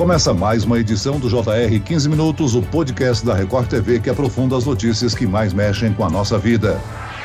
Começa mais uma edição do JR 15 Minutos, o podcast da Record TV que aprofunda as notícias que mais mexem com a nossa vida.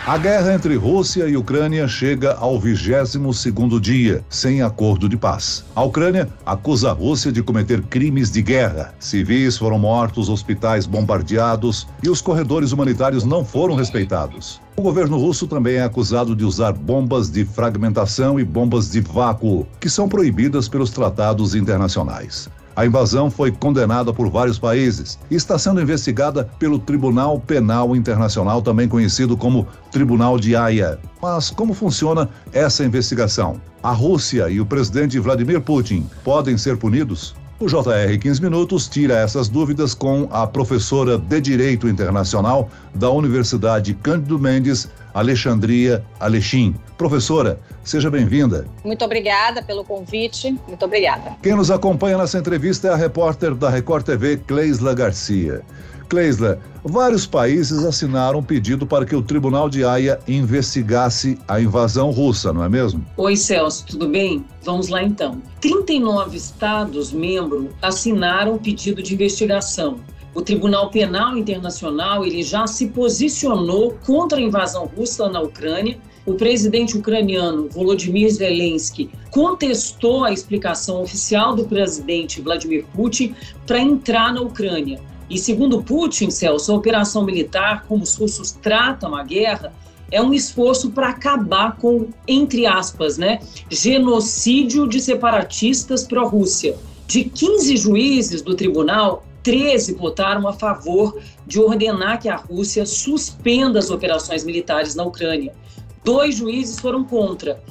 A guerra entre Rússia e Ucrânia chega ao 22 segundo dia, sem acordo de paz. A Ucrânia acusa a Rússia de cometer crimes de guerra. Civis foram mortos, hospitais bombardeados e os corredores humanitários não foram respeitados. O governo russo também é acusado de usar bombas de fragmentação e bombas de vácuo, que são proibidas pelos tratados internacionais. A invasão foi condenada por vários países e está sendo investigada pelo Tribunal Penal Internacional, também conhecido como Tribunal de Haia. Mas como funciona essa investigação? A Rússia e o presidente Vladimir Putin podem ser punidos? O JR 15 Minutos tira essas dúvidas com a professora de Direito Internacional da Universidade Cândido Mendes, Alexandria Alexim. Professora, seja bem-vinda. Muito obrigada pelo convite. Muito obrigada. Quem nos acompanha nessa entrevista é a repórter da Record TV, Cleisla Garcia. Cleisla, vários países assinaram um pedido para que o Tribunal de Haia investigasse a invasão russa, não é mesmo? Oi, Celso, tudo bem? Vamos lá então. 39 Estados-membros assinaram o pedido de investigação. O Tribunal Penal Internacional ele já se posicionou contra a invasão russa na Ucrânia. O presidente ucraniano Volodymyr Zelensky contestou a explicação oficial do presidente Vladimir Putin para entrar na Ucrânia. E segundo Putin, Celso, a operação militar, como os russos tratam a guerra, é um esforço para acabar com, entre aspas, né, genocídio de separatistas pró-Rússia. De 15 juízes do tribunal, 13 votaram a favor de ordenar que a Rússia suspenda as operações militares na Ucrânia. Dois juízes foram contra.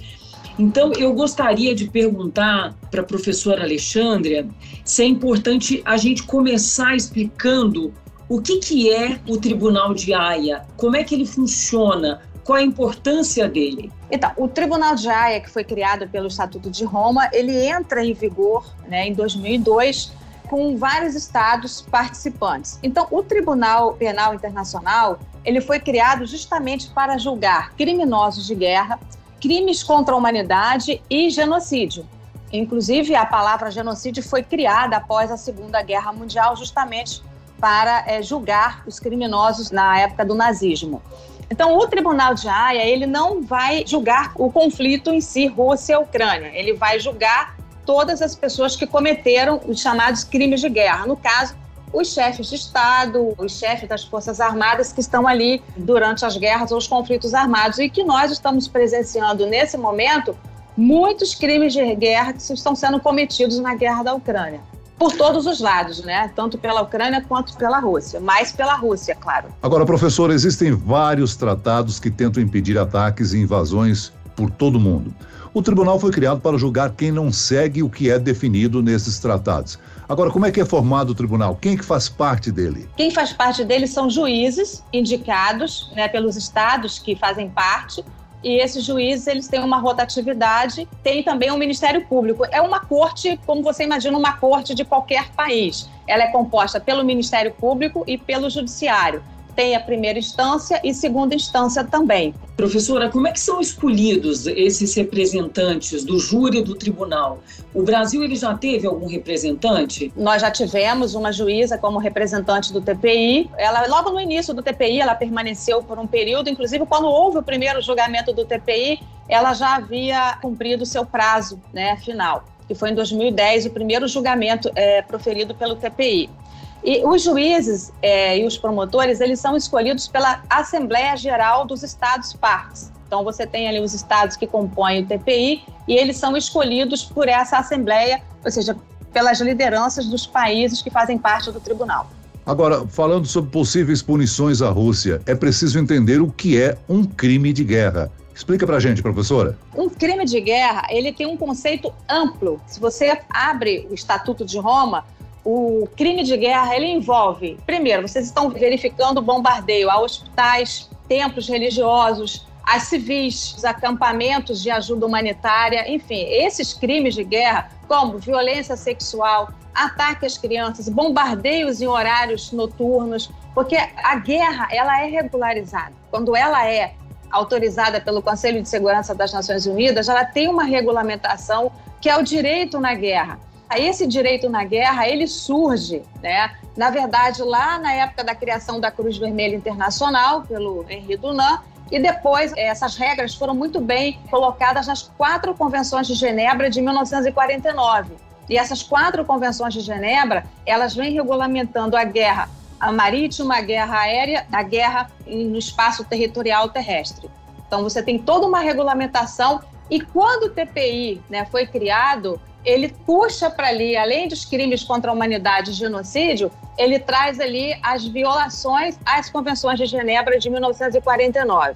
Então, eu gostaria de perguntar para a professora Alexandria se é importante a gente começar explicando o que, que é o Tribunal de Haia, como é que ele funciona, qual a importância dele? Então, o Tribunal de Haia, que foi criado pelo Estatuto de Roma, ele entra em vigor né, em 2002 com vários estados participantes. Então, o Tribunal Penal Internacional ele foi criado justamente para julgar criminosos de guerra crimes contra a humanidade e genocídio. Inclusive, a palavra genocídio foi criada após a Segunda Guerra Mundial, justamente para é, julgar os criminosos na época do nazismo. Então, o Tribunal de Haia ele não vai julgar o conflito em si, Rússia-Ucrânia. Ele vai julgar todas as pessoas que cometeram os chamados crimes de guerra. No caso, os chefes de Estado, os chefes das Forças Armadas que estão ali durante as guerras ou os conflitos armados e que nós estamos presenciando nesse momento muitos crimes de guerra que estão sendo cometidos na guerra da Ucrânia. Por todos os lados, né? Tanto pela Ucrânia quanto pela Rússia. Mais pela Rússia, claro. Agora, professor, existem vários tratados que tentam impedir ataques e invasões por todo o mundo. O tribunal foi criado para julgar quem não segue o que é definido nesses tratados. Agora, como é que é formado o tribunal? Quem que faz parte dele? Quem faz parte dele são juízes indicados né, pelos estados que fazem parte e esses juízes eles têm uma rotatividade, tem também o um Ministério Público. É uma corte, como você imagina, uma corte de qualquer país. Ela é composta pelo Ministério Público e pelo Judiciário tem a primeira instância e segunda instância também. Professora, como é que são escolhidos esses representantes do júri do tribunal? O Brasil ele já teve algum representante? Nós já tivemos uma juíza como representante do TPI. Ela logo no início do TPI ela permaneceu por um período, inclusive quando houve o primeiro julgamento do TPI, ela já havia cumprido seu prazo, né, final, que foi em 2010 o primeiro julgamento é, proferido pelo TPI. E os juízes é, e os promotores, eles são escolhidos pela Assembleia Geral dos Estados Partes. Então, você tem ali os estados que compõem o TPI e eles são escolhidos por essa Assembleia, ou seja, pelas lideranças dos países que fazem parte do tribunal. Agora, falando sobre possíveis punições à Rússia, é preciso entender o que é um crime de guerra. Explica pra gente, professora. Um crime de guerra, ele tem um conceito amplo. Se você abre o Estatuto de Roma, o crime de guerra ele envolve, primeiro, vocês estão verificando bombardeio a hospitais, templos religiosos, a civis, acampamentos de ajuda humanitária, enfim, esses crimes de guerra, como violência sexual, ataque às crianças, bombardeios em horários noturnos, porque a guerra ela é regularizada. Quando ela é autorizada pelo Conselho de Segurança das Nações Unidas, ela tem uma regulamentação que é o direito na guerra. Esse direito na guerra, ele surge, né? Na verdade, lá na época da criação da Cruz Vermelha Internacional, pelo Henri Dunant, e depois, essas regras foram muito bem colocadas nas quatro convenções de Genebra de 1949. E essas quatro convenções de Genebra, elas vêm regulamentando a guerra a marítima, a guerra aérea, a guerra no espaço territorial terrestre. Então, você tem toda uma regulamentação e quando o TPI né, foi criado, ele puxa para ali, além dos crimes contra a humanidade e genocídio, ele traz ali as violações às convenções de Genebra de 1949.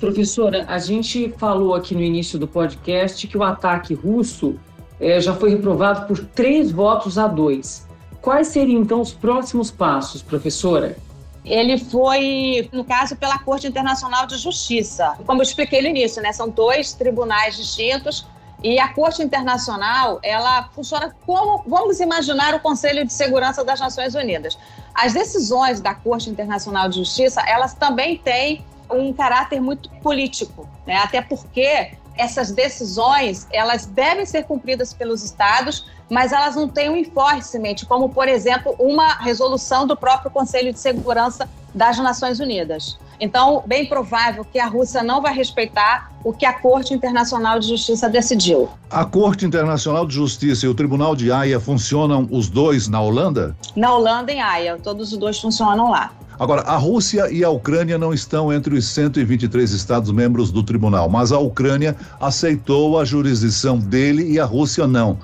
Professora, a gente falou aqui no início do podcast que o ataque russo é, já foi reprovado por três votos a dois. Quais seriam então os próximos passos, professora? Ele foi, no caso, pela Corte Internacional de Justiça. Como eu expliquei no início, né, são dois tribunais distintos e a Corte Internacional, ela funciona como, vamos imaginar, o Conselho de Segurança das Nações Unidas. As decisões da Corte Internacional de Justiça, elas também têm um caráter muito político, né? até porque essas decisões, elas devem ser cumpridas pelos estados, mas elas não têm um enforcement, como, por exemplo, uma resolução do próprio Conselho de Segurança das Nações Unidas. Então, bem provável que a Rússia não vai respeitar o que a Corte Internacional de Justiça decidiu. A Corte Internacional de Justiça e o Tribunal de Haia funcionam os dois na Holanda? Na Holanda, em Haia. Todos os dois funcionam lá. Agora, a Rússia e a Ucrânia não estão entre os 123 Estados-membros do tribunal, mas a Ucrânia aceitou a jurisdição dele e a Rússia não.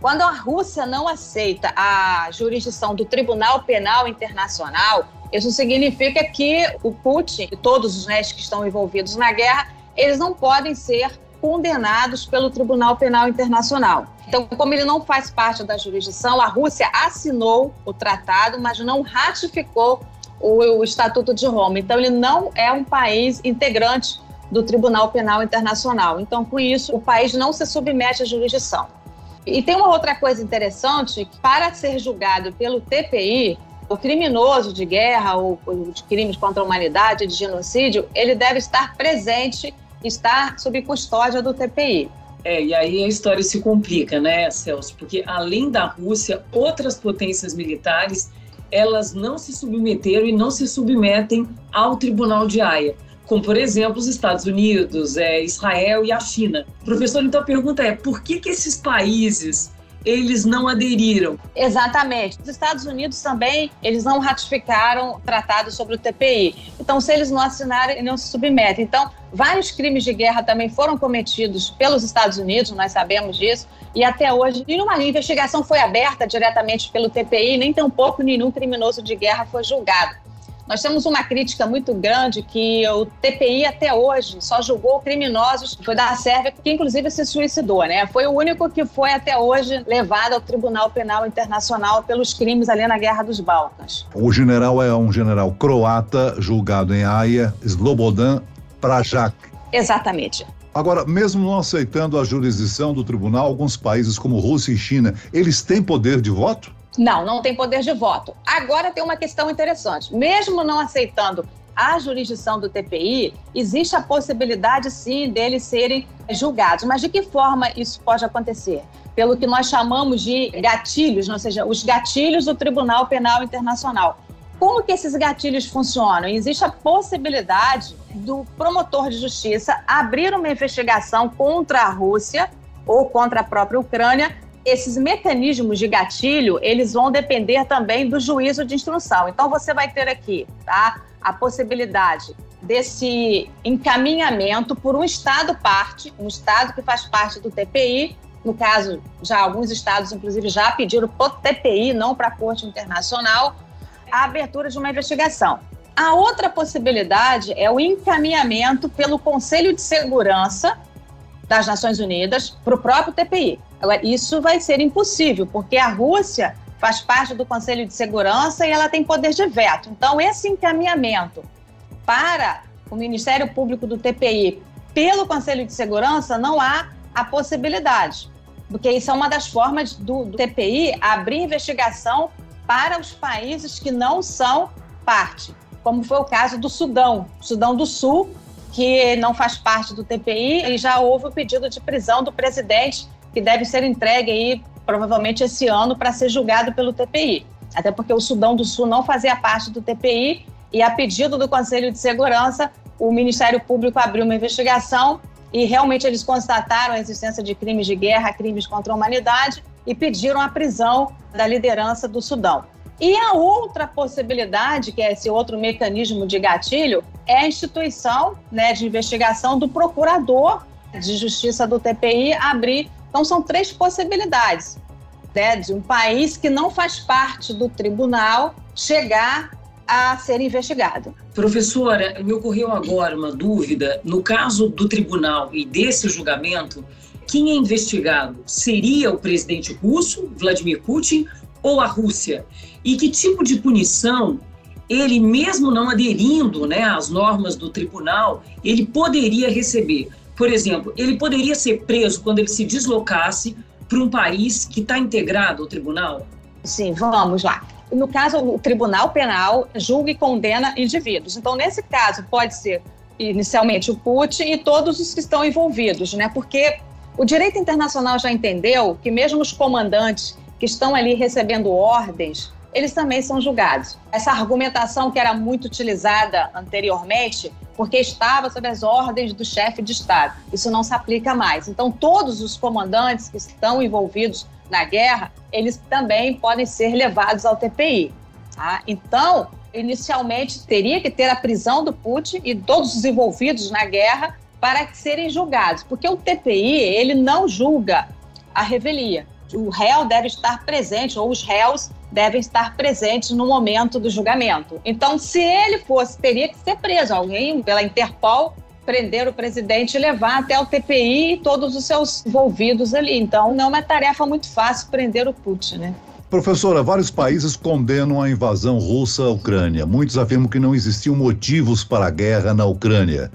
Quando a Rússia não aceita a jurisdição do Tribunal Penal Internacional, isso significa que o Putin e todos os restos que estão envolvidos na guerra, eles não podem ser condenados pelo Tribunal Penal Internacional. Então, como ele não faz parte da jurisdição, a Rússia assinou o tratado, mas não ratificou o, o Estatuto de Roma. Então, ele não é um país integrante do Tribunal Penal Internacional. Então, com isso, o país não se submete à jurisdição. E tem uma outra coisa interessante, para ser julgado pelo TPI, o criminoso de guerra ou de crimes contra a humanidade, de genocídio, ele deve estar presente, estar sob custódia do TPI. É, e aí a história se complica, né, Celso? Porque além da Rússia, outras potências militares, elas não se submeteram e não se submetem ao Tribunal de Haia como por exemplo os Estados Unidos, é, Israel e a China. Professor, então a pergunta é: por que, que esses países eles não aderiram. Exatamente. Os Estados Unidos também, eles não ratificaram o tratado sobre o TPI. Então, se eles não assinarem, não se submetem. Então, vários crimes de guerra também foram cometidos pelos Estados Unidos, nós sabemos disso, e até hoje nenhuma investigação foi aberta diretamente pelo TPI, nem tampouco nenhum criminoso de guerra foi julgado. Nós temos uma crítica muito grande que o TPI até hoje só julgou criminosos, foi da Sérvia, que inclusive se suicidou, né? Foi o único que foi até hoje levado ao Tribunal Penal Internacional pelos crimes ali na Guerra dos Balcãs. O general é um general croata julgado em Haia, Slobodan Prajak. Exatamente. Agora, mesmo não aceitando a jurisdição do tribunal, alguns países como Rússia e China, eles têm poder de voto? Não, não tem poder de voto. Agora tem uma questão interessante. Mesmo não aceitando a jurisdição do TPI, existe a possibilidade, sim, deles serem julgados. Mas de que forma isso pode acontecer? Pelo que nós chamamos de gatilhos, ou seja, os gatilhos do Tribunal Penal Internacional. Como que esses gatilhos funcionam? Existe a possibilidade do promotor de justiça abrir uma investigação contra a Rússia ou contra a própria Ucrânia esses mecanismos de gatilho, eles vão depender também do juízo de instrução. Então, você vai ter aqui tá, a possibilidade desse encaminhamento por um Estado parte, um Estado que faz parte do TPI. No caso, já alguns estados, inclusive, já pediram para o TPI, não para a Corte Internacional, a abertura de uma investigação. A outra possibilidade é o encaminhamento pelo Conselho de Segurança das Nações Unidas para o próprio TPI. Agora, isso vai ser impossível, porque a Rússia faz parte do Conselho de Segurança e ela tem poder de veto. Então, esse encaminhamento para o Ministério Público do TPI pelo Conselho de Segurança não há a possibilidade, porque isso é uma das formas do, do TPI abrir investigação para os países que não são parte, como foi o caso do Sudão. Sudão do Sul, que não faz parte do TPI, e já houve o pedido de prisão do presidente que deve ser entregue aí provavelmente esse ano, para ser julgado pelo TPI. Até porque o Sudão do Sul não fazia parte do TPI e, a pedido do Conselho de Segurança, o Ministério Público abriu uma investigação e realmente eles constataram a existência de crimes de guerra, crimes contra a humanidade e pediram a prisão da liderança do Sudão. E a outra possibilidade, que é esse outro mecanismo de gatilho, é a instituição né, de investigação do procurador de justiça do TPI abrir. Então, são três possibilidades né, de um país que não faz parte do tribunal chegar a ser investigado. Professora, me ocorreu agora uma dúvida. No caso do tribunal e desse julgamento, quem é investigado seria o presidente russo, Vladimir Putin, ou a Rússia? E que tipo de punição ele, mesmo não aderindo né, às normas do tribunal, ele poderia receber? Por exemplo, ele poderia ser preso quando ele se deslocasse para um país que está integrado ao tribunal? Sim, vamos lá no caso, o Tribunal Penal julga e condena indivíduos. Então, nesse caso, pode ser inicialmente o Putin e todos os que estão envolvidos, né? Porque o direito internacional já entendeu que mesmo os comandantes que estão ali recebendo ordens, eles também são julgados. Essa argumentação que era muito utilizada anteriormente, porque estava sob as ordens do chefe de Estado, isso não se aplica mais. Então, todos os comandantes que estão envolvidos na guerra, eles também podem ser levados ao TPI. Tá? Então, inicialmente, teria que ter a prisão do Putin e todos os envolvidos na guerra para serem julgados, porque o TPI ele não julga a revelia. O réu deve estar presente, ou os réus devem estar presentes no momento do julgamento. Então, se ele fosse, teria que ser preso. Alguém pela Interpol prender o presidente e levar até o TPI e todos os seus envolvidos ali. Então, não é uma tarefa muito fácil prender o Putin, né? Professora, vários países condenam a invasão russa à Ucrânia. Muitos afirmam que não existiam motivos para a guerra na Ucrânia.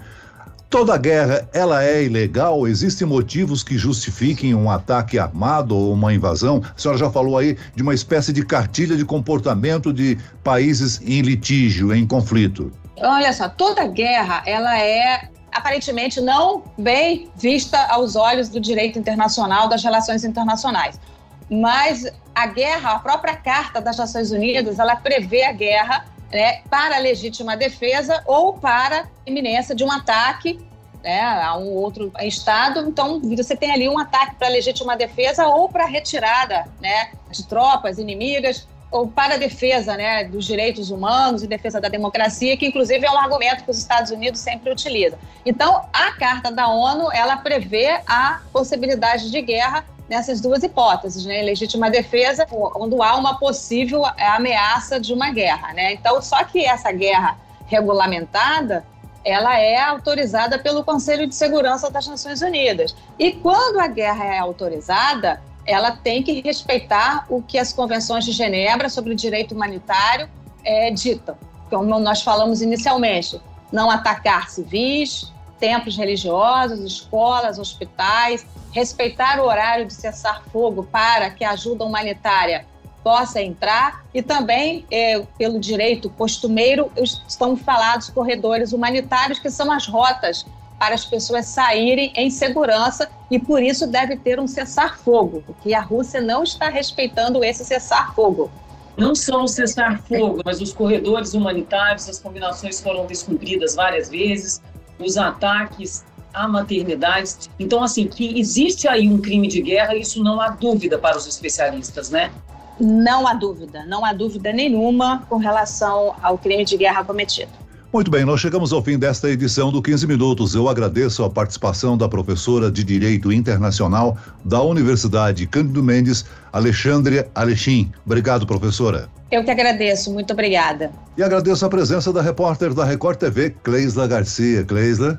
Toda guerra, ela é ilegal? Existem motivos que justifiquem um ataque armado ou uma invasão? A senhora já falou aí de uma espécie de cartilha de comportamento de países em litígio, em conflito. Olha só, toda guerra, ela é aparentemente não bem vista aos olhos do direito internacional, das relações internacionais. Mas a guerra, a própria Carta das Nações Unidas, ela prevê a guerra né, para legítima defesa ou para iminência de um ataque né, a um outro Estado. Então, você tem ali um ataque para legítima defesa ou para retirada né, de tropas inimigas ou para defesa né, dos direitos humanos e defesa da democracia, que inclusive é um argumento que os Estados Unidos sempre utilizam. Então, a Carta da ONU, ela prevê a possibilidade de guerra nessas duas hipóteses, né? Legítima defesa, quando há uma possível ameaça de uma guerra, né? Então, só que essa guerra regulamentada, ela é autorizada pelo Conselho de Segurança das Nações Unidas. E quando a guerra é autorizada, ela tem que respeitar o que as convenções de Genebra sobre o direito humanitário é, ditam. Como nós falamos inicialmente, não atacar civis, templos religiosos, escolas, hospitais, respeitar o horário de cessar fogo para que a ajuda humanitária possa entrar e também, é, pelo direito costumeiro, estão falados corredores humanitários, que são as rotas para as pessoas saírem em segurança e por isso deve ter um cessar-fogo, porque a Rússia não está respeitando esse cessar-fogo. Não só o cessar-fogo, mas os corredores humanitários, as combinações foram descumpridas várias vezes, os ataques à maternidade. Então, assim, que existe aí um crime de guerra, isso não há dúvida para os especialistas, né? Não há dúvida, não há dúvida nenhuma com relação ao crime de guerra cometido. Muito bem, nós chegamos ao fim desta edição do 15 Minutos. Eu agradeço a participação da professora de Direito Internacional da Universidade Cândido Mendes, Alexandre Alexim. Obrigado, professora. Eu que agradeço, muito obrigada. E agradeço a presença da repórter da Record TV, Cleisla Garcia. Cleisla.